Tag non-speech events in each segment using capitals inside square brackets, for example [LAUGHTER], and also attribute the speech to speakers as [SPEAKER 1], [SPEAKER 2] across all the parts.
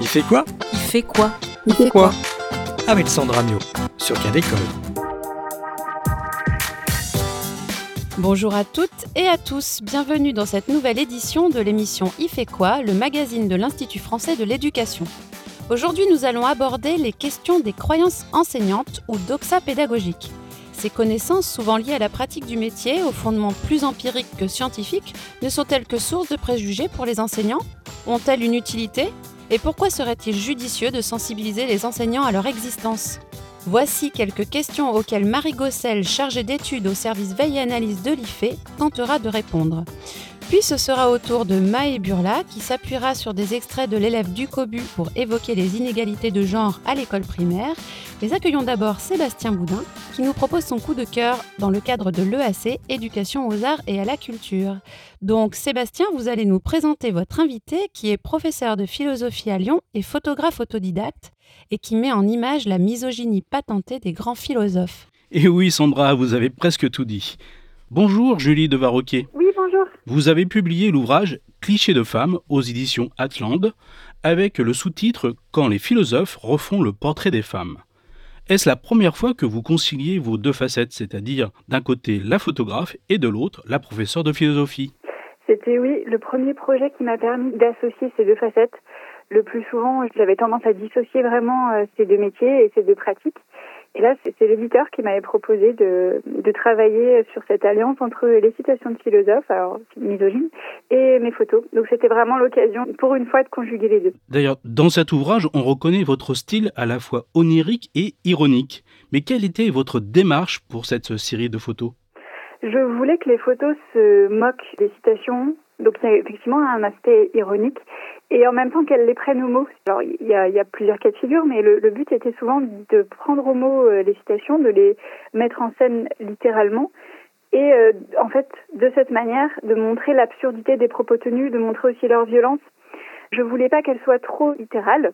[SPEAKER 1] Il fait quoi
[SPEAKER 2] Il fait quoi
[SPEAKER 3] Il fait quoi
[SPEAKER 1] Avec Sandra Mio sur Cadécole.
[SPEAKER 2] Bonjour à toutes et à tous, bienvenue dans cette nouvelle édition de l'émission Il fait quoi, le magazine de l'Institut français de l'éducation. Aujourd'hui, nous allons aborder les questions des croyances enseignantes ou doxa pédagogiques. Ces connaissances, souvent liées à la pratique du métier, aux fondements plus empiriques que scientifiques, ne sont-elles que source de préjugés pour les enseignants? Ont-elles une utilité? Et pourquoi serait-il judicieux de sensibiliser les enseignants à leur existence? Voici quelques questions auxquelles Marie Gossel, chargée d'études au service veille et analyse de l'IFE, tentera de répondre. Puis ce sera au tour de Maë Burla qui s'appuiera sur des extraits de l'élève du COBU pour évoquer les inégalités de genre à l'école primaire. Mais accueillons d'abord Sébastien Boudin qui nous propose son coup de cœur dans le cadre de l'EAC, Éducation aux arts et à la culture. Donc Sébastien, vous allez nous présenter votre invité qui est professeur de philosophie à Lyon et photographe autodidacte et qui met en image la misogynie patentée des grands philosophes.
[SPEAKER 4] Et oui Sandra, vous avez presque tout dit. Bonjour Julie de Varroquet.
[SPEAKER 3] Oui, bonjour.
[SPEAKER 4] Vous avez publié l'ouvrage Clichés de femmes aux éditions Atland avec le sous-titre Quand les philosophes refont le portrait des femmes. Est-ce la première fois que vous conciliez vos deux facettes, c'est-à-dire d'un côté la photographe et de l'autre la professeure de philosophie?
[SPEAKER 3] C'était, oui, le premier projet qui m'a permis d'associer ces deux facettes. Le plus souvent, j'avais tendance à dissocier vraiment euh, ces deux métiers et ces deux pratiques. Et là, c'est l'éditeur qui m'avait proposé de, de, travailler sur cette alliance entre les citations de philosophes, alors misogynes, et mes photos. Donc c'était vraiment l'occasion, pour une fois, de conjuguer les deux.
[SPEAKER 4] D'ailleurs, dans cet ouvrage, on reconnaît votre style à la fois onirique et ironique. Mais quelle était votre démarche pour cette série de photos?
[SPEAKER 3] Je voulais que les photos se moquent des citations, donc il y a effectivement un aspect ironique et en même temps qu'elles les prennent au mot. Alors il y a, plusieurs cas de figure, mais le, but était souvent de prendre au mot euh, les citations, de les mettre en scène littéralement, et euh, en fait de cette manière de montrer l'absurdité des propos tenus, de montrer aussi leur violence. Je voulais pas qu'elles soient trop littérales,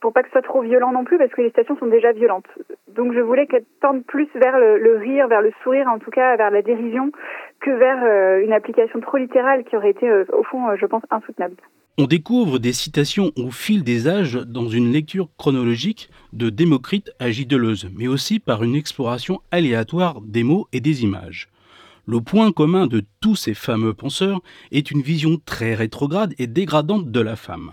[SPEAKER 3] pour pas que ce soit trop violent non plus, parce que les citations sont déjà violentes. Donc je voulais qu'elles tendent plus vers le, rire, vers le sourire, en tout cas vers la dérision, que vers euh, une application trop littérale qui aurait été, euh, au fond, euh, je pense, insoutenable.
[SPEAKER 4] On découvre des citations au fil des âges dans une lecture chronologique de Démocrite à J. Deleuze, mais aussi par une exploration aléatoire des mots et des images. Le point commun de tous ces fameux penseurs est une vision très rétrograde et dégradante de la femme.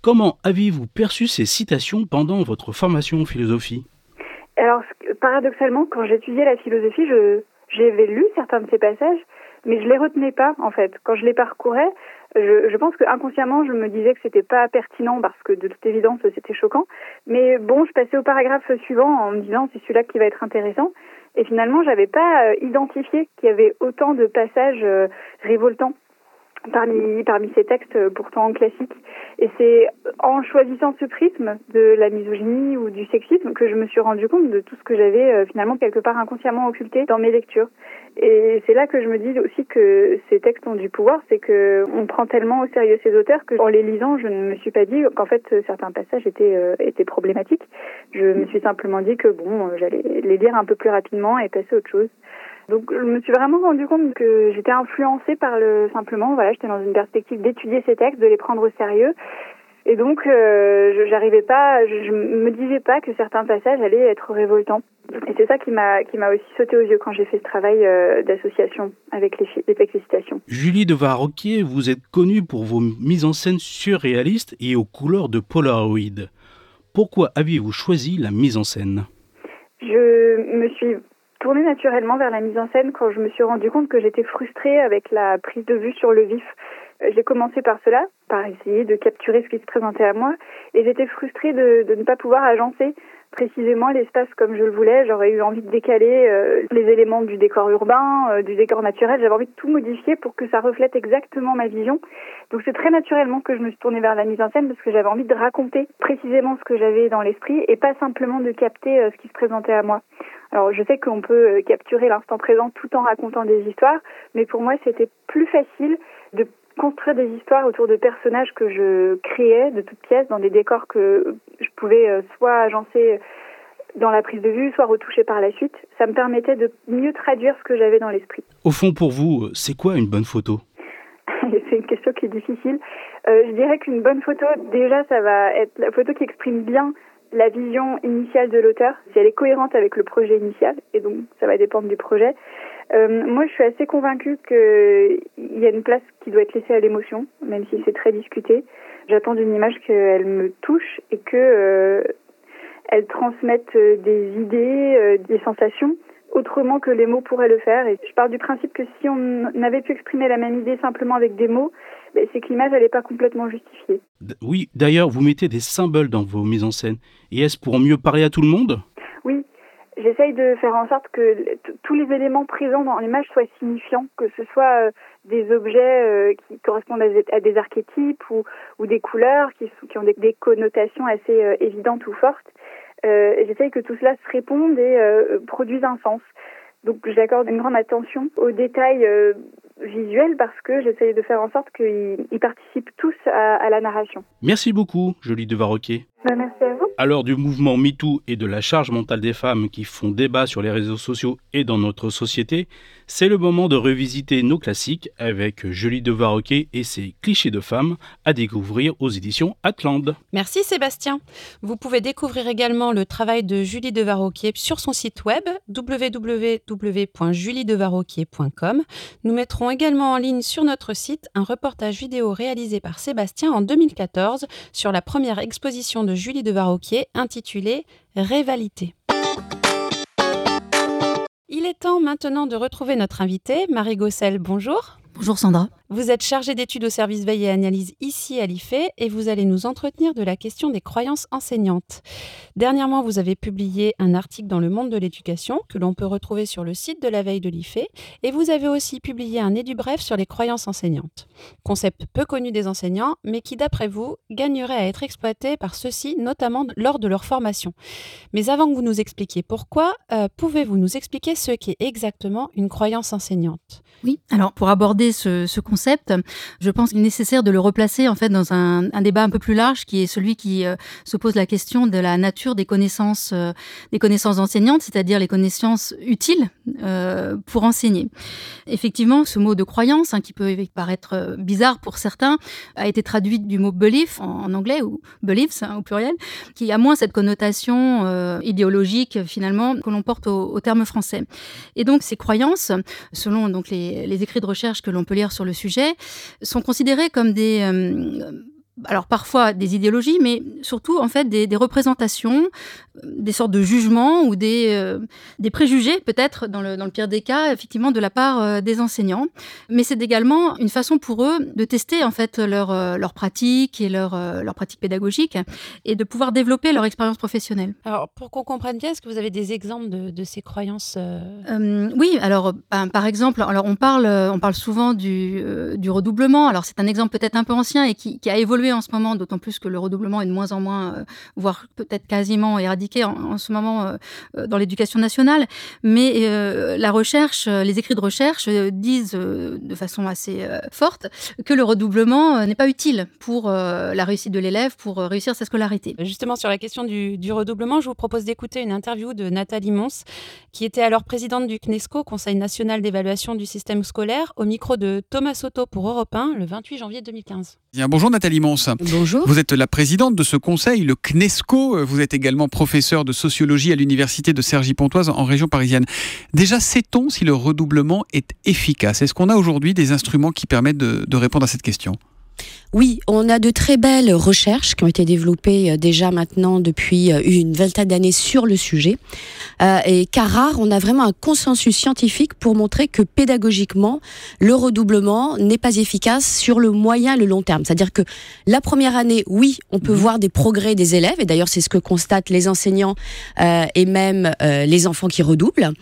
[SPEAKER 4] Comment avez-vous perçu ces citations pendant votre formation en philosophie?
[SPEAKER 3] Alors, paradoxalement, quand j'étudiais la philosophie, je, j'avais lu certains de ces passages, mais je les retenais pas, en fait. Quand je les parcourais, je, je pense que inconsciemment, je me disais que c'était pas pertinent parce que de toute évidence, c'était choquant. Mais bon, je passais au paragraphe suivant en me disant c'est celui-là qui va être intéressant. Et finalement, j'avais pas euh, identifié qu'il y avait autant de passages euh, révoltants parmi, parmi ces textes euh, pourtant classiques. Et c'est en choisissant ce prisme de la misogynie ou du sexisme que je me suis rendu compte de tout ce que j'avais euh, finalement quelque part inconsciemment occulté dans mes lectures. Et c'est là que je me dis aussi que ces textes ont du pouvoir, c'est que on prend tellement au sérieux ces auteurs que en les lisant, je ne me suis pas dit qu'en fait certains passages étaient euh, étaient problématiques. Je me suis simplement dit que bon, j'allais les lire un peu plus rapidement et passer à autre chose. Donc je me suis vraiment rendu compte que j'étais influencée par le simplement voilà j'étais dans une perspective d'étudier ces textes, de les prendre au sérieux. Et donc euh, j'arrivais pas, je, me disais pas que certains passages allaient être révoltants. Et c'est ça qui m'a qui m'a aussi sauté aux yeux quand j'ai fait ce travail euh, d'association avec les, les citations.
[SPEAKER 4] Julie de Varroquier, vous êtes connue pour vos mises en scène surréalistes et aux couleurs de Polaroid. Pourquoi aviez-vous choisi la mise en scène?
[SPEAKER 3] Je me suis tournée naturellement vers la mise en scène quand je me suis rendu compte que j'étais frustrée avec la prise de vue sur le vif. J'ai commencé par cela, par essayer de capturer ce qui se présentait à moi, et j'étais frustrée de, de, ne pas pouvoir agencer précisément l'espace comme je le voulais. J'aurais eu envie de décaler euh, les éléments du décor urbain, euh, du décor naturel. J'avais envie de tout modifier pour que ça reflète exactement ma vision. Donc c'est très naturellement que je me suis tournée vers la mise en scène parce que j'avais envie de raconter précisément ce que j'avais dans l'esprit et pas simplement de capter euh, ce qui se présentait à moi. Alors je sais qu'on peut capturer l'instant présent tout en racontant des histoires, mais pour moi c'était plus facile de construire des histoires autour de personnages que je créais de toutes pièces dans des décors que je pouvais soit agencer dans la prise de vue, soit retoucher par la suite. Ça me permettait de mieux traduire ce que j'avais dans l'esprit.
[SPEAKER 4] Au fond, pour vous, c'est quoi une bonne photo? [LAUGHS]
[SPEAKER 3] C'est une question qui est difficile. euh, Je dirais qu'une bonne photo, déjà, ça va être la photo qui exprime bien la vision initiale de l'auteur, si elle est cohérente avec le projet initial, et donc ça va dépendre du projet. Euh, moi, je suis assez convaincue qu'il y a une place qui doit être laissée à l'émotion, même si c'est très discuté. J'attends d'une image qu'elle me touche et que euh, elle transmette des idées, des sensations autrement que les mots pourraient le faire. Et je pars du principe que si on avait pu exprimer la même idée simplement avec des mots, ben, c'est que l'image n'est pas complètement justifiée.
[SPEAKER 4] Oui, d'ailleurs, vous mettez des symboles dans vos mises en scène. Et est-ce pour mieux parler à tout le monde?
[SPEAKER 3] Oui, j'essaye de faire en sorte que tous les éléments présents dans l'image soient signifiants, que ce soit euh, des objets euh, qui correspondent à des, archétypes ou, ou, des couleurs qui, qui ont des, connotations assez euh, évidentes ou fortes. J'essaye que tout cela se réponde et produise un sens. Donc j'accorde une grande attention aux détails visuel parce que j'essaye de faire en sorte qu'ils participent tous à, la narration.
[SPEAKER 4] Merci beaucoup, Jolie de Varroquet.
[SPEAKER 3] Bah, merci à vous.
[SPEAKER 4] Alors du mouvement MeToo et de la charge mentale des femmes qui font débat sur les réseaux sociaux et dans notre société, c'est le moment de revisiter nos classiques avec Julie de Varroquet et ses clichés de femmes à découvrir aux éditions Atlande.
[SPEAKER 2] Merci Sébastien. Vous pouvez découvrir également le travail de Julie de Varroquet sur son site web www.juliedevarroquier.com. Nous mettrons également en ligne sur notre site un reportage vidéo réalisé par Sébastien en 2014 sur la première exposition de Julie de Varroquier intitulée Révalité. Il est temps maintenant de retrouver notre invitée, Marie Gossel. Bonjour.
[SPEAKER 5] Bonjour Sandra.
[SPEAKER 2] Vous êtes chargée d'études au service veille et analyse ici à l'IFE et vous allez nous entretenir de la question des croyances enseignantes. Dernièrement, vous avez publié un article dans Le Monde de l'éducation que l'on peut retrouver sur le site de la veille de l'IFE et vous avez aussi publié un édu bref sur les croyances enseignantes. Concept peu connu des enseignants, mais qui, d'après vous, gagnerait à être exploité par ceux-ci, notamment lors de leur formation. Mais avant que vous nous expliquiez pourquoi, euh, pouvez-vous nous expliquer ce qu'est exactement une croyance enseignante?
[SPEAKER 5] Oui, alors pour aborder ce concept, je pense qu'il est nécessaire de le replacer en fait dans un, débat un peu plus large qui est celui qui euh, se pose la question de la nature des connaissances, euh, des connaissances enseignantes, c'est-à-dire les connaissances utiles euh, pour enseigner. Effectivement, ce mot de croyance, hein, qui peut paraître bizarre pour certains, a été traduit du mot belief en, anglais ou beliefs hein, au pluriel, qui a moins cette connotation idéologique finalement que l'on porte au, terme français. Et donc ces croyances, selon donc les, les écrits de recherche que l'on peut lire sur le sujet sont considérés comme des euh, alors parfois des idéologies, mais surtout en fait des, représentations, euh, des sortes de jugements ou des, euh, des préjugés peut-être dans le, dans le pire des cas effectivement de la part euh, des enseignants. Mais c'est également une façon pour eux de tester en fait leur, leur pratique et leur, leur pratique pédagogique et de pouvoir développer leur expérience professionnelle.
[SPEAKER 2] Alors pour qu'on comprenne bien, est-ce que vous avez des exemples de, de ces croyances
[SPEAKER 5] Oui, alors ben, par exemple, alors on parle, on parle souvent du, du redoublement. Alors c'est un exemple peut-être un peu ancien et qui, qui a évolué en ce moment, d'autant plus que le redoublement est de moins en moins, euh, voire peut-être quasiment éradiqué en, ce moment euh, euh, dans l'éducation nationale. Mais la recherche, les écrits de recherche disent de façon assez forte que le redoublement n'est pas utile pour la réussite de l'élève, pour réussir sa scolarité.
[SPEAKER 2] Justement, sur la question du, du redoublement, je vous propose d'écouter une interview de Nathalie Mons, qui était alors présidente du CNESCO, Conseil national d'évaluation du système scolaire, au micro de Thomas Soto pour Europe 1 le 28 janvier 2015.
[SPEAKER 6] Bien, bonjour Nathalie Mons.
[SPEAKER 5] Bonjour.
[SPEAKER 6] Vous êtes la présidente de ce conseil, le CNESCO. Vous êtes également professeur de sociologie à l'université de Cergy-Pontoise en région parisienne. Déjà, sait-on si le redoublement est efficace? Est-ce qu'on a aujourd'hui des instruments qui permettent de répondre à cette question?
[SPEAKER 7] Oui, on a de très belles recherches qui ont été développées euh, déjà maintenant depuis euh, une vingtaine d'années sur le sujet. Euh, et car rare, on a vraiment un consensus scientifique pour montrer que pédagogiquement, le redoublement n'est pas efficace sur le moyen et le long terme. C'est-à-dire que la première année, oui, on peut mhm. voir des progrès des élèves, et d'ailleurs c'est ce que constatent les enseignants et même les enfants qui redoublent.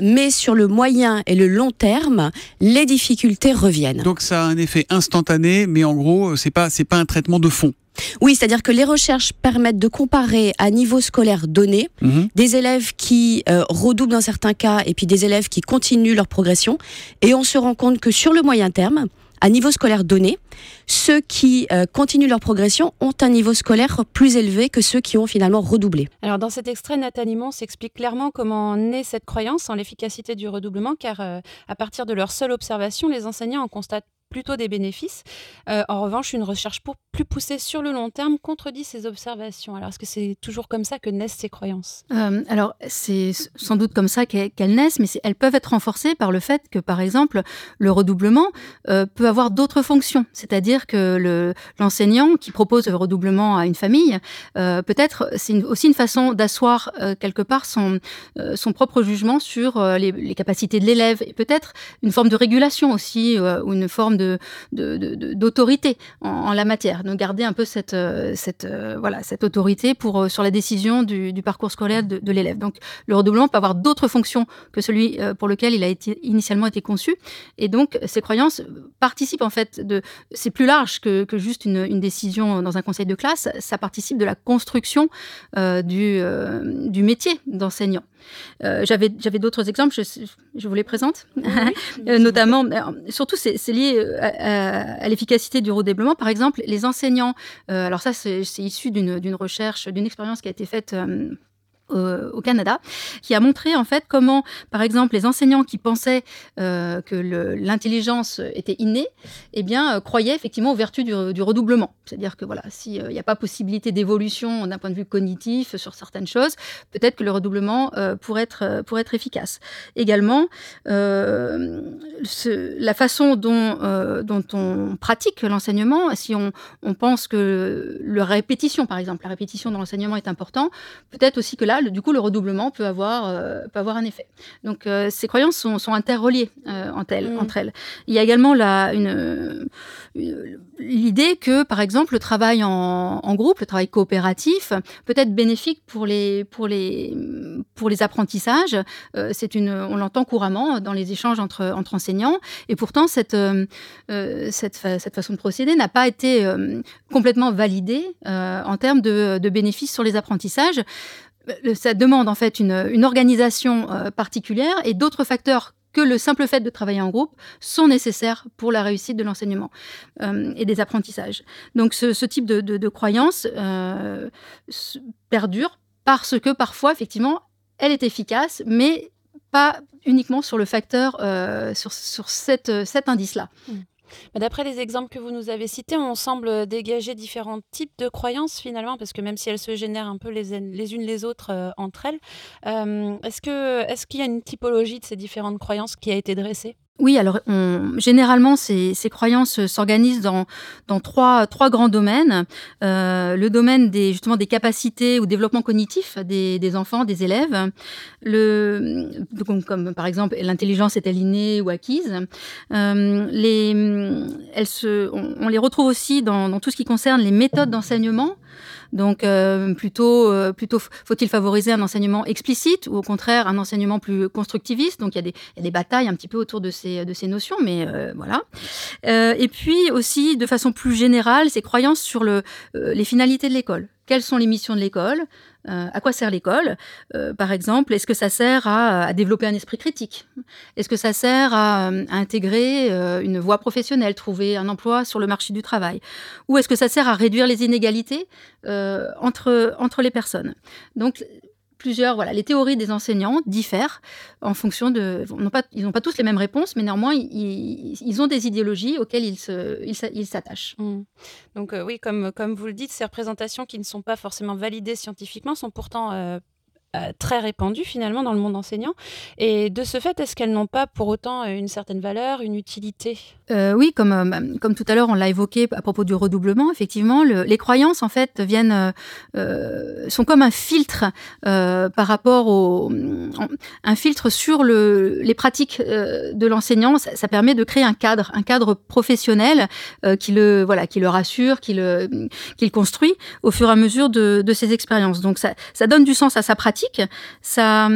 [SPEAKER 7] mais sur le moyen et le long terme, les difficultés reviennent.
[SPEAKER 6] Donc ça a un effet instantané, mais en gros, euh, c'est pas c'est pas un traitement de fond.
[SPEAKER 7] Oui, c'est-à-dire que les recherches permettent de comparer à niveau scolaire donné mhm. des élèves qui euh, redoublent dans certains cas et puis des élèves qui continuent leur progression. Et on se rend compte que sur le moyen terme, à niveau scolaire donné, ceux qui euh, continuent leur progression ont un niveau scolaire plus élevé que ceux qui ont finalement redoublé.
[SPEAKER 2] Alors dans cet extrait, Nathalie Mons s'explique clairement comment naît cette croyance en l'efficacité du redoublement, car à partir de leur seule observation, les enseignants en constatent plutôt des bénéfices. Euh, en revanche, une recherche pour plus poussée sur le long terme contredit ces observations. Alors, est-ce que c'est toujours comme ça que naissent ces croyances?
[SPEAKER 5] Euh, Alors, c'est sans doute comme ça qu'elles naissent, mais elles peuvent être renforcées par le fait que, par exemple, le redoublement euh, peut avoir d'autres fonctions. C'est-à-dire que l'enseignant qui propose le redoublement à une famille, peut-être c'est aussi une façon d'asseoir quelque part son, propre jugement sur les, les capacités de l'élève et peut-être une forme de régulation aussi ou une forme d'autorité en, la matière. Donc garder un peu cette, euh, euh, voilà, cette autorité pour, euh, sur la décision du, parcours scolaire de, l'élève. Donc le redoublement peut avoir d'autres fonctions que celui pour lequel il a été, initialement été conçu. Et donc ces croyances participent en fait de... C'est plus large que, juste une, décision dans un conseil de classe, ça participe de la construction du métier d'enseignant. Euh, j'avais j'avais d'autres exemples, je, je, vous les présente, [LAUGHS] euh, notamment, surtout c'est lié euh, à, l'efficacité du redéblement. Par exemple, les enseignants, alors ça c'est issu d'une recherche, d'une expérience qui a été faite euh, au Canada, qui a montré en fait comment, par exemple, les enseignants qui pensaient euh, que l'intelligence était innée, eh bien, euh, croyaient effectivement aux vertus du, redoublement. C'est-à-dire que voilà, s'il n'y a pas possibilité d'évolution d'un point de vue cognitif sur certaines choses, peut-être que le redoublement pourrait être efficace. Également, la façon dont on pratique l'enseignement, si on, pense que le répétition, par exemple, la répétition dans l'enseignement est important, peut-être aussi que là du coup, le redoublement peut avoir, euh, peut avoir un effet. Donc, euh, ces croyances sont, sont interreliées euh, entre, elles, mm. entre, elles, Il y a également l'idée que, par exemple, le travail en, groupe, le travail coopératif, peut être bénéfique pour les, pour les, pour les apprentissages. c'est une, on l'entend couramment dans les échanges entre, entre enseignants. Et pourtant, cette, cette, cette façon de procéder n'a pas été complètement validée en termes de, de bénéfices sur les apprentissages ça demande en fait une, organisation euh, particulière et d'autres facteurs que le simple fait de travailler en groupe sont nécessaires pour la réussite de l'enseignement euh, et des apprentissages. Donc ce, type de, croyance euh, perdure parce que parfois, effectivement, elle est efficace, mais pas uniquement sur le facteur, sur, sur cet indice-là. Mmh.
[SPEAKER 2] D'après les exemples que vous nous avez cités, on semble dégager différents types de croyances finalement, parce que même si elles se génèrent un peu les, unes les autres euh, entre elles, euh, est-ce qu'il est y a une typologie de ces différentes croyances qui a été dressée?
[SPEAKER 5] Oui, alors généralement, ces, croyances s'organisent dans, dans trois, trois grands domaines. Euh, le domaine des, justement des capacités ou développement cognitif des, des enfants, des élèves. Le, comme, par exemple, l'intelligence est-elle innée ou acquise euh, les, elles se, on, les retrouve aussi dans, dans tout ce qui concerne les méthodes d'enseignement. Donc euh, plutôt, euh, faut-il favoriser un enseignement explicite ou au contraire un enseignement plus constructiviste? Donc il y, a des, batailles un petit peu autour de ces, de ces notions, mais euh, voilà. et puis aussi de façon plus générale, ces croyances sur le, les finalités de l'école. Quelles sont les missions de l'école? Euh, à quoi sert l'école? Euh, Par exemple, est-ce que ça sert à, développer un esprit critique? Est-ce que ça sert à, intégrer euh, une voie professionnelle, trouver un emploi sur le marché du travail? Ou est-ce que ça sert à réduire les inégalités entre, entre les personnes? Donc, plusieurs, voilà, les théories des enseignants diffèrent en fonction de, pas, ils n'ont pas tous les mêmes réponses, mais néanmoins ils, ont des idéologies auxquelles ils se, ils s'attachent.
[SPEAKER 2] Mmh. Donc euh, oui, comme comme vous le dites, ces représentations qui ne sont pas forcément validées scientifiquement sont pourtant euh, euh, très répandues finalement dans le monde enseignant. Et de ce fait, est-ce qu'elles n'ont pas pour autant euh, une certaine valeur, une utilité?
[SPEAKER 5] Euh, Oui, comme, comme tout à l'heure on l'a évoqué à propos du redoublement, effectivement, les croyances en fait viennent, sont comme un filtre par rapport au, un filtre sur le, les pratiques de l'enseignant. Ça, permet de créer un cadre, un cadre professionnel qui le voilà, qui le rassure, qui le, qui construit au fur et à mesure de, de ses expériences. Donc ça, ça donne du sens à sa pratique ça,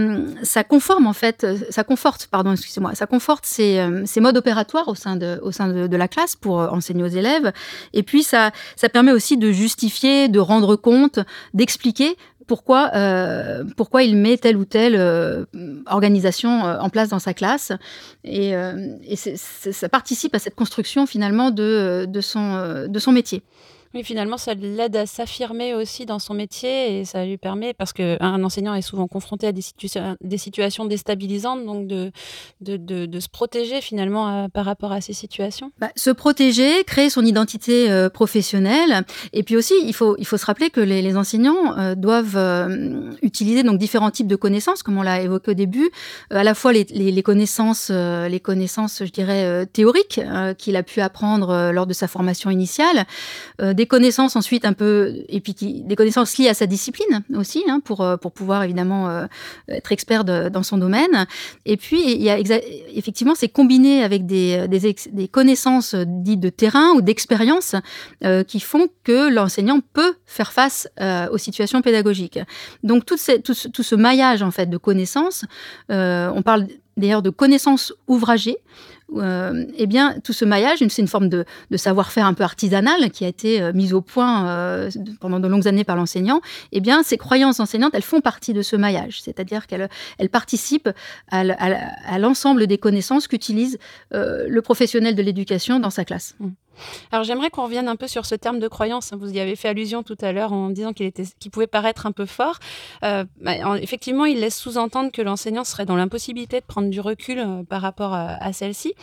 [SPEAKER 5] ça conforme en fait, ça conforte, pardon, excusez-moi, ça conforte ces, euh, modes opératoires au sein, de, au sein de, la classe pour euh, enseigner aux élèves. Et puis ça, ça permet aussi de justifier, de rendre compte, d'expliquer pourquoi, euh, pourquoi il met telle ou telle organisation en place dans sa classe. Et, et ça participe à cette construction finalement de, de, son, de son métier.
[SPEAKER 2] Oui, finalement, ça l'aide à s'affirmer aussi dans son métier et ça lui permet, parce qu'un enseignant est souvent confronté à des, situations déstabilisantes, donc de, se protéger finalement par rapport à ces situations.
[SPEAKER 5] Bah, se protéger, créer son identité euh, professionnelle, et puis aussi, il faut, se rappeler que les, enseignants euh, doivent euh, utiliser donc différents types de connaissances, comme on l'a évoqué au début, à la fois les, connaissances, les connaissances, je dirais, théoriques qu'il a pu apprendre lors de sa formation initiale, connaissances ensuite un peu, et puis des connaissances liées à sa discipline aussi, hein, pour, euh, pour pouvoir évidemment euh, être expert dans son domaine. Et puis, il y a effectivement, c'est combiné avec des, des, des, connaissances dites de terrain ou d'expérience euh, qui font que l'enseignant peut faire face aux situations pédagogiques. Donc, tout, tout, tout, ce maillage en fait de connaissances, on parle d'ailleurs de connaissances ouvragées, euh, eh bien, tout ce maillage, c'est une forme de, savoir-faire un peu artisanal qui a été euh, mise au point euh, pendant de longues années par l'enseignant. Eh bien, ces croyances enseignantes, elles font partie de ce maillage, c'est-à-dire qu'elles elles participent à, l'ensemble des connaissances qu'utilise le professionnel de l'éducation dans sa classe. Mmh.
[SPEAKER 2] Alors j'aimerais qu'on revienne un peu sur ce terme de croyance. Vous y avez fait allusion tout à l'heure en disant qu'il pouvait paraître un peu fort. Euh, bah, effectivement, il laisse sous-entendre que l'enseignant serait dans l'impossibilité de prendre du recul euh, par rapport à, celle-ci.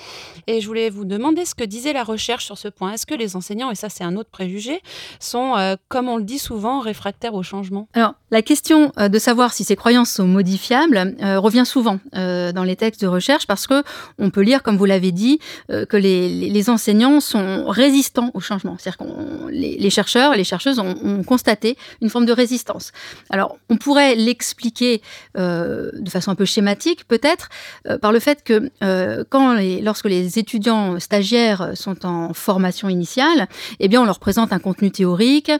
[SPEAKER 2] Et je voulais vous demander ce que disait la recherche sur ce point. Est-ce que les enseignants, et ça c'est un autre préjugé, sont, euh, comme on le dit souvent, réfractaires au changement?
[SPEAKER 5] Alors la question de savoir si ces croyances sont modifiables revient souvent dans les textes de recherche parce que on peut lire, comme vous l'avez dit, que les, enseignants sont résistants au changement. C'est-à-dire que les, chercheurs et les chercheuses ont, constaté une forme de résistance. Alors, on pourrait l'expliquer euh, de façon un peu schématique, peut-être, euh, par le fait que euh, quand les, lorsque les étudiants stagiaires sont en formation initiale, eh bien, on leur présente un contenu théorique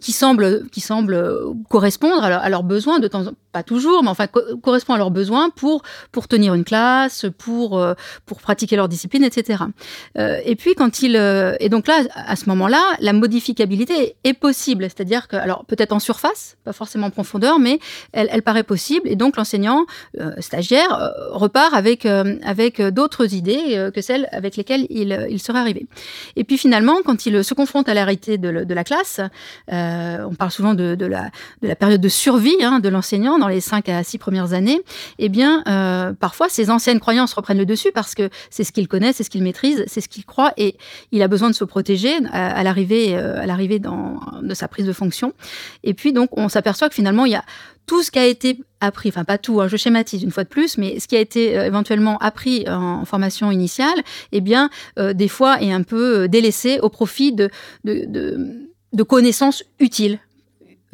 [SPEAKER 5] qui semble qui semble correspondre à, leurs besoins de temps pas toujours, mais enfin correspond à leurs besoins pour pour tenir une classe, pour pour pratiquer leur discipline, etc. et puis quand ils euh, et donc là, à ce moment-là, la modificabilité est possible. C'est-à-dire que, alors peut-être en surface, pas forcément en profondeur, mais elle, paraît possible. Et donc l'enseignant euh, stagiaire euh, repart avec, avec d'autres idées que celles avec lesquelles il, il serait arrivé. Et puis finalement, quand il se confronte à la réalité de, la classe, on parle souvent de, la, de la période de survie hein, de l'enseignant dans les 5 à 6 premières années, eh bien, parfois, ces anciennes croyances reprennent le dessus parce que c'est ce qu'il connaît, c'est ce qu'il maîtrise, c'est ce qu'il croit, et il a besoin de se protéger à, l'arrivée, euh, à l'arrivée de sa prise de fonction. Et puis donc on s'aperçoit que finalement il y a tout ce qui a été appris, enfin pas tout, hein, je schématise une fois de plus, mais ce qui a été euh, éventuellement appris en, formation initiale, eh bien euh, des fois est un peu délaissé au profit de, connaissances utiles. euh,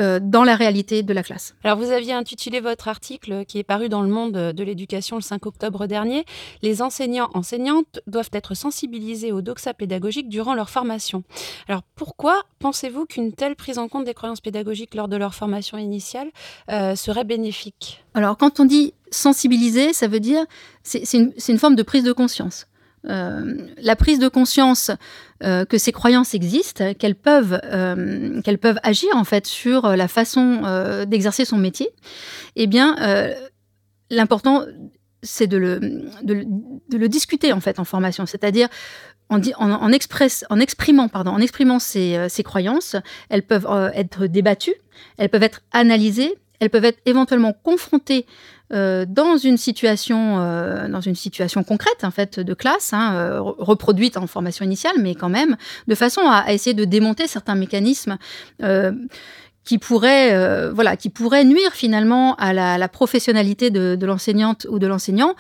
[SPEAKER 5] dans la réalité de la classe.
[SPEAKER 2] Alors vous aviez intitulé votre article qui est paru dans le monde de l'éducation le 5 octobre dernier, Les enseignants enseignantes doivent être sensibilisés aux doxa pédagogiques durant leur formation. Alors pourquoi pensez-vous qu'une telle prise en compte des croyances pédagogiques lors de leur formation initiale euh, serait bénéfique?
[SPEAKER 5] Alors quand on dit sensibiliser, ça veut dire c'est une, une forme de prise de conscience. Euh, la prise de conscience euh, que ces croyances existent, qu'elles peuvent, euh, qu'elles peuvent agir en fait sur la façon d'exercer son métier, eh bien, l'important c'est de le, de, le, discuter en fait en formation, c'est-à-dire en, en, en, exprimant, pardon, en exprimant ces croyances, elles peuvent être débattues, elles peuvent être analysées, elles peuvent être éventuellement confrontées euh, dans une situation, euh, dans une situation concrète en fait de classe, hein, euh, reproduite en formation initiale, mais quand même de façon à, essayer de démonter certains mécanismes qui pourraient, voilà, qui pourraient nuire finalement à la, professionnalité de, l'enseignante ou de l'enseignant,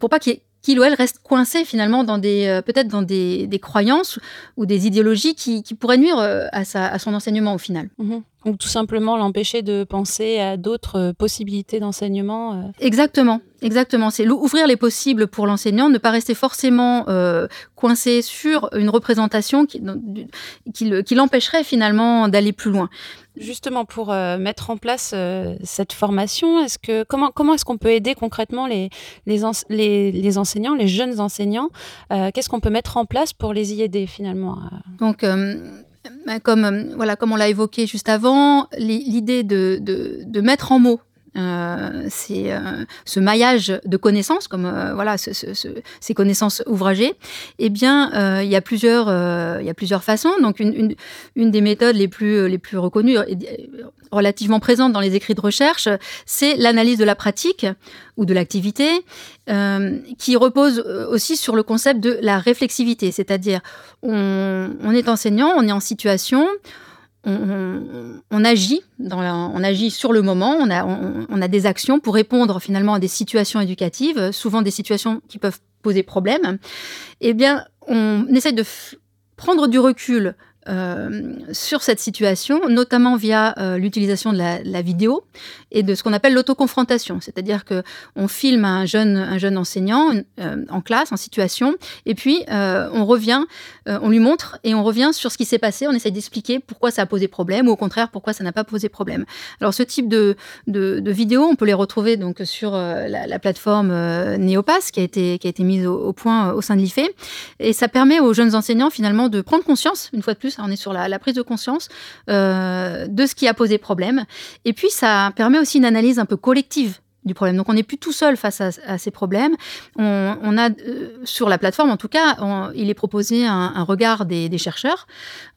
[SPEAKER 5] pour pas qu'il ou elle reste coincé finalement dans des euh, peut-être dans des, croyances ou des idéologies qui, pourraient nuire euh, à, son enseignement au final.
[SPEAKER 2] Mhm. Ou tout simplement l'empêcher de penser à d'autres euh, possibilités d'enseignement.
[SPEAKER 5] Exactement, exactement. C'est ouvrir les possibles pour l'enseignant, ne pas rester forcément coincé sur une représentation qui, qui, qui l'empêcherait finalement d'aller plus loin.
[SPEAKER 2] Justement, pour euh, mettre en place euh, cette formation, est-ce que comment comment est-ce qu'on peut aider concrètement les les, les, enseignants, les jeunes enseignants euh, Qu'est-ce qu'on peut mettre en place pour les y aider finalement
[SPEAKER 5] Donc comme voilà comme on l'a évoqué juste avant, l'idée de, de, de, mettre en mots c'est ce maillage de connaissances, comme voilà, ces connaissances ouvragées, eh bien, il y a plusieurs, il y a plusieurs façons. Donc, une, des méthodes les plus, les plus reconnues, relativement présente dans les écrits de recherche, c'est l'analyse de la pratique ou de l'activité, euh, qui repose euh, aussi sur le concept de la réflexivité, c'est-à-dire on, est enseignant, on est en situation, on, agit, dans on agit sur le moment, on a, on a des actions pour répondre finalement à des situations éducatives, souvent des situations qui peuvent poser problème. Eh bien, on essaye de prendre du recul euh, sur cette situation, notamment via euh, l'utilisation de la, vidéo et de ce qu'on appelle l'autoconfrontation, c'est-à-dire que on filme un jeune, un jeune enseignant euh, en classe, en situation, et puis on revient, on lui montre et on revient sur ce qui s'est passé, on essaie d'expliquer pourquoi ça a posé problème ou au contraire pourquoi ça n'a pas posé problème. Alors ce type de, de, de vidéos, on peut les retrouver donc sur la, plateforme Neopass qui a été, qui a été mise au, au point au sein de l'IFE, et ça permet aux jeunes enseignants finalement de prendre conscience, une fois de plus, on est sur la, prise de conscience euh, de ce qui a posé problème. Et puis, ça permet aussi une analyse un peu collective du problème. Donc on n'est plus tout seul face à, ces problèmes. On, a euh, sur la plateforme, en tout cas, il est proposé un, regard des, chercheurs,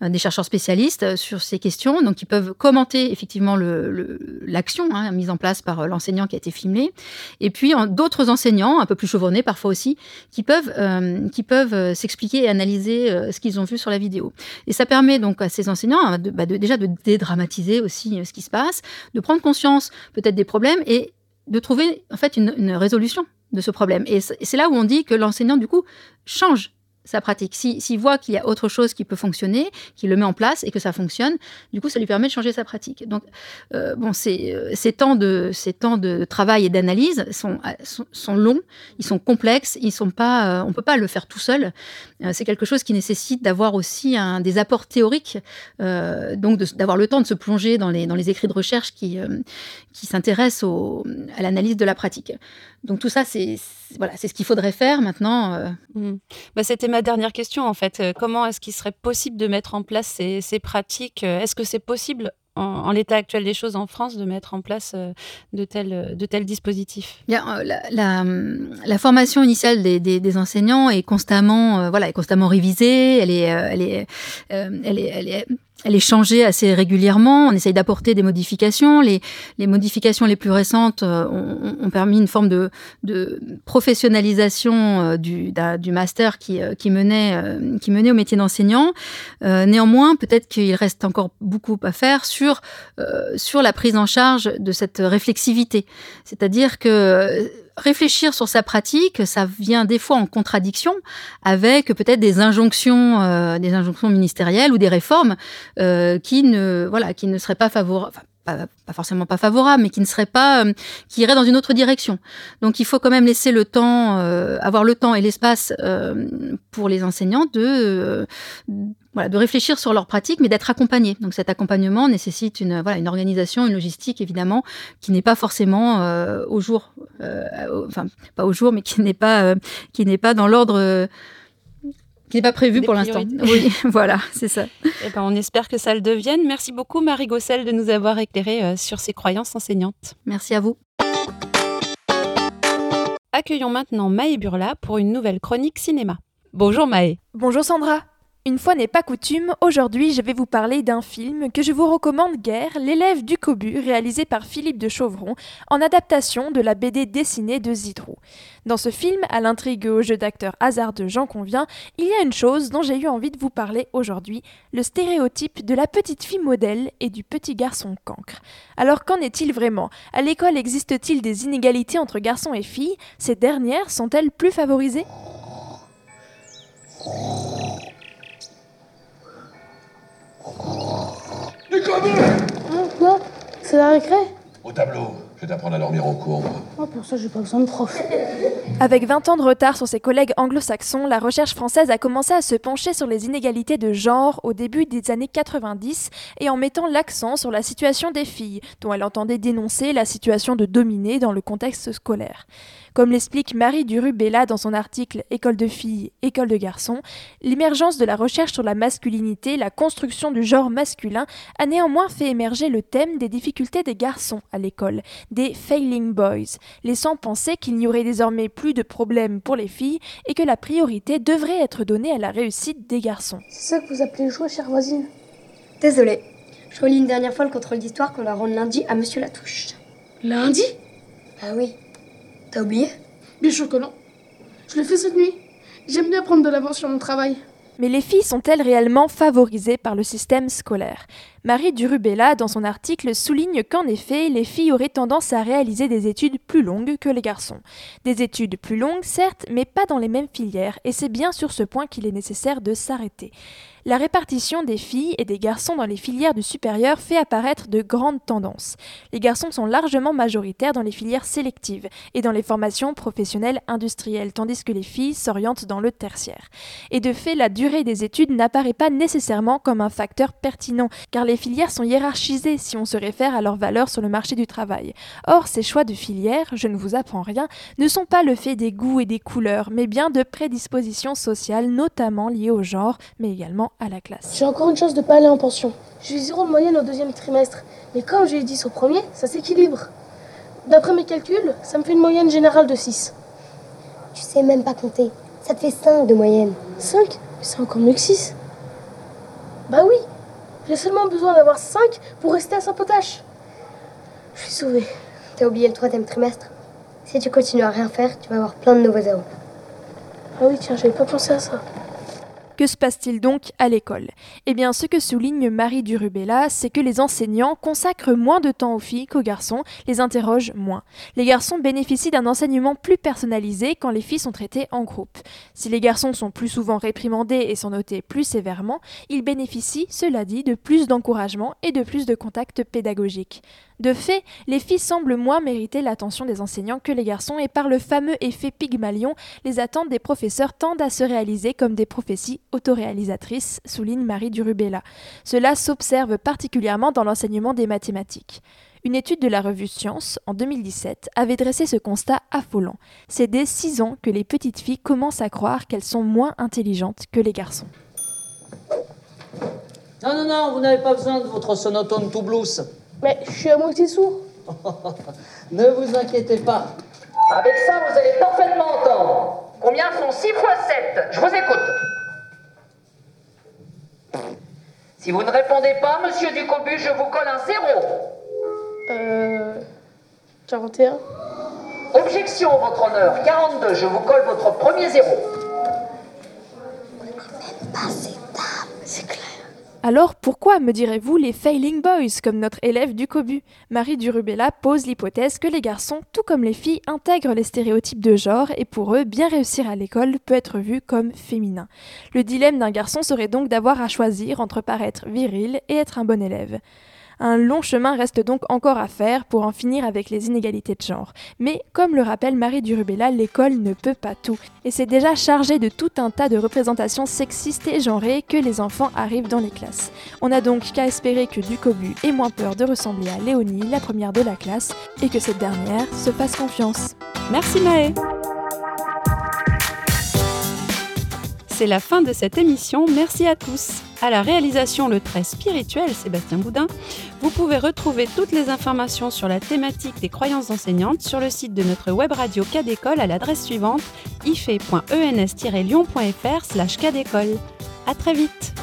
[SPEAKER 5] euh, des chercheurs spécialistes sur ces questions, donc ils peuvent commenter effectivement l'action le, hein, mise en place par l'enseignant qui a été filmé, et puis d'autres enseignants, un peu plus chevronnés parfois aussi, qui peuvent, euh, qui peuvent s'expliquer et analyser ce qu'ils ont vu sur la vidéo. Et ça permet donc à ces enseignants hein, bah, déjà de dédramatiser aussi ce qui se passe, de prendre conscience peut-être des problèmes et de trouver en fait une, résolution de ce problème. Et c'est là où on dit que l'enseignant, du coup, change sa pratique. S'il voit qu'il y a autre chose qui peut fonctionner, qu'il le met en place et que ça fonctionne, du coup, ça lui permet de changer sa pratique. Donc, euh, bon, ces, euh, ces, temps de, ces temps de travail et d'analyse sont, sont, sont, longs, ils sont complexes, ils sont pas, euh, on peut pas le faire tout seul. c'est quelque chose qui nécessite d'avoir aussi des apports théoriques, donc d'avoir le temps de se plonger dans les, dans les écrits de recherche qui, qui s'intéressent à l'analyse de la pratique. Donc tout ça, c'est voilà, c'est ce qu'il faudrait faire maintenant. Euh.
[SPEAKER 2] Mmh. Bah, C'était ma dernière question en fait. Euh, comment est-ce qu'il serait possible de mettre en place ces, ces pratiques euh, Est-ce que c'est possible en, l'état actuel des choses en France de mettre en place de tels, de tels dispositifs?
[SPEAKER 5] Bien, la, la, formation initiale des, des, enseignants est constamment, voilà, est constamment révisée. Elle est, elle est, elle est, elle est elle est changée assez régulièrement. On essaye d'apporter des modifications. Les, modifications les plus récentes euh, ont, ont, permis une forme de, professionnalisation euh, du, master qui, euh, qui menait au métier d'enseignant. néanmoins, peut-être qu'il reste encore beaucoup à faire sur, sur la prise en charge de cette réflexivité. C'est-à-dire que réfléchir sur sa pratique, ça vient des fois en contradiction avec peut-être des injonctions, euh, des injonctions ministérielles ou des réformes euh, qui ne, voilà, qui ne seraient pas favorables. Pas, forcément pas favorables, mais qui ne seraient pas, euh, qui iraient dans une autre direction. Donc, il faut quand même laisser le temps, avoir le temps et l'espace pour les enseignants de voilà, de réfléchir sur leur pratique, mais d'être accompagné. Donc cet accompagnement nécessite une, voilà, une organisation, une logistique évidemment, qui n'est pas forcément euh, au jour, euh, enfin pas au jour, mais qui n'est pas, euh, qui n'est pas dans l'ordre. Qui n'est pas prévu pour l'instant. Oui, [LAUGHS] voilà, c'est ça.
[SPEAKER 2] Eh ben, on espère que ça le devienne. Merci beaucoup, Marie Gossel, de nous avoir éclairé sur ses croyances enseignantes.
[SPEAKER 5] Merci à vous.
[SPEAKER 2] Accueillons maintenant Maë Burla pour une nouvelle chronique cinéma. Bonjour Maë.
[SPEAKER 8] Bonjour Sandra. Une fois n'est pas coutume, aujourd'hui je vais vous parler d'un film que je vous recommande guère, L'élève du Cobu, réalisé par Philippe de Chauvron, en adaptation de la BD dessinée de Zidrou. Dans ce film, à l'intrigue au jeu d'acteur hasardeux Jean Convient, il y a une chose dont j'ai eu envie de vous parler aujourd'hui, le stéréotype de la petite fille modèle et du petit garçon cancre. Alors qu'en est-il vraiment? À l'école existe-t-il des inégalités entre garçons et filles? Ces dernières sont-elles plus favorisées?
[SPEAKER 9] Du commun.
[SPEAKER 10] Hein, quoi? C'est la récré?
[SPEAKER 9] Au tableau. Je vais t'apprendre à dormir en cours.
[SPEAKER 10] Oh, pour ça, j'ai pas besoin de prof.
[SPEAKER 8] Avec 20 ans de retard sur ses collègues anglo-saxons, la recherche française a commencé à se pencher sur les inégalités de genre au début des années 90 et en mettant l'accent sur la situation des filles, dont elle entendait dénoncer la situation de dominée dans le contexte scolaire. Comme l'explique Marie Durubella dans son article École de filles, école de garçons, l'émergence de la recherche sur la masculinité, la construction du genre masculin, a néanmoins fait émerger le thème des difficultés des garçons à l'école, des Failing Boys, laissant penser qu'il n'y aurait désormais plus de problèmes pour les filles et que la priorité devrait être donnée à la réussite des garçons.
[SPEAKER 10] C'est ça que vous appelez jouer, chère voisine?
[SPEAKER 11] Désolée. Je relis une dernière fois le contrôle d'histoire qu'on la rend lundi à Monsieur Latouche.
[SPEAKER 10] Lundi?
[SPEAKER 11] Ah oui. T'as oublié?
[SPEAKER 10] Bien sûr que non. Je l'ai fait cette nuit. J'aime bien prendre de l'avance sur mon travail.
[SPEAKER 8] Mais les filles sont-elles réellement favorisées par le système scolaire? Marie Durubella, dans son article, souligne qu'en effet, les filles auraient tendance à réaliser des études plus longues que les garçons. Des études plus longues, certes, mais pas dans les mêmes filières, et c'est bien sur ce point qu'il est nécessaire de s'arrêter. La répartition des filles et des garçons dans les filières du supérieur fait apparaître de grandes tendances. Les garçons sont largement majoritaires dans les filières sélectives et dans les formations professionnelles industrielles, tandis que les filles s'orientent dans le tertiaire. Et de fait, la durée des études n'apparaît pas nécessairement comme un facteur pertinent, car les filières sont hiérarchisées si on se réfère à leur valeur sur le marché du travail. Or, ces choix de filières, je ne vous apprends rien, ne sont pas le fait des goûts et des couleurs, mais bien de prédispositions sociales, notamment liées au genre, mais également à la classe.
[SPEAKER 10] J'ai encore une chance de pas aller en pension. J'ai eu zéro de moyenne au deuxième trimestre. Mais comme j'ai eu 10 au premier, ça s'équilibre. D'après mes calculs, ça me fait une moyenne générale de 6.
[SPEAKER 11] Tu sais même pas compter. Ça te fait 5 de moyenne.
[SPEAKER 10] 5 Mais c'est encore mieux que 6. Bah oui J'ai seulement besoin d'avoir 5 pour rester à Saint-Potache. Je suis sauvée.
[SPEAKER 11] T'as oublié le troisième trimestre. Si tu continues à rien faire, tu vas avoir plein de nouveaux zéros.
[SPEAKER 10] Ah oui, tiens, j'avais pas pensé à ça.
[SPEAKER 8] Que se passe-t-il donc à l'école? Eh bien, ce que souligne Marie Durubella, c'est que les enseignants consacrent moins de temps aux filles qu'aux garçons, les interrogent moins. Les garçons bénéficient d'un enseignement plus personnalisé quand les filles sont traitées en groupe. Si les garçons sont plus souvent réprimandés et sont notés plus sévèrement, ils bénéficient, cela dit, de plus d'encouragement et de plus de contacts pédagogiques. De fait, les filles semblent moins mériter l'attention des enseignants que les garçons et par le fameux effet Pygmalion, les attentes des professeurs tendent à se réaliser comme des prophéties autoréalisatrices, souligne Marie Durubella. Cela s'observe particulièrement dans l'enseignement des mathématiques. Une étude de la revue Science, en 2017, avait dressé ce constat affolant. C'est dès 6 ans que les petites filles commencent à croire qu'elles sont moins intelligentes que les garçons.
[SPEAKER 12] Non, non, non, vous n'avez pas besoin de votre sonotone tout blues.
[SPEAKER 10] Mais je suis à moitié sourd. [LAUGHS]
[SPEAKER 12] ne vous inquiétez pas.
[SPEAKER 13] Avec ça, vous allez parfaitement entendre. Combien font 6 fois 7 Je vous écoute. Si vous ne répondez pas, monsieur Ducobu, je vous colle un zéro.
[SPEAKER 10] Euh. 41.
[SPEAKER 13] Objection, votre honneur. 42, je vous colle votre premier zéro.
[SPEAKER 8] Alors pourquoi, me direz-vous, les Failing Boys, comme notre élève du Cobu? Marie Durubella pose l'hypothèse que les garçons, tout comme les filles, intègrent les stéréotypes de genre et pour eux, bien réussir à l'école peut être vu comme féminin. Le dilemme d'un garçon serait donc d'avoir à choisir entre paraître viril et être un bon élève. Un long chemin reste donc encore à faire pour en finir avec les inégalités de genre. Mais comme le rappelle Marie Durubella, l'école ne peut pas tout. Et c'est déjà chargé de tout un tas de représentations sexistes et genrées que les enfants arrivent dans les classes. On n'a donc qu'à espérer que Ducobu ait moins peur de ressembler à Léonie, la première de la classe, et que cette dernière se fasse confiance. Merci Maë
[SPEAKER 2] C'est la fin de cette émission, merci à tous. À la réalisation le très spirituel Sébastien Boudin, vous pouvez retrouver toutes les informations sur la thématique des croyances enseignantes sur le site de notre web radio Cadécole à l'adresse suivante ife.ens-lyon.fr slash. À très vite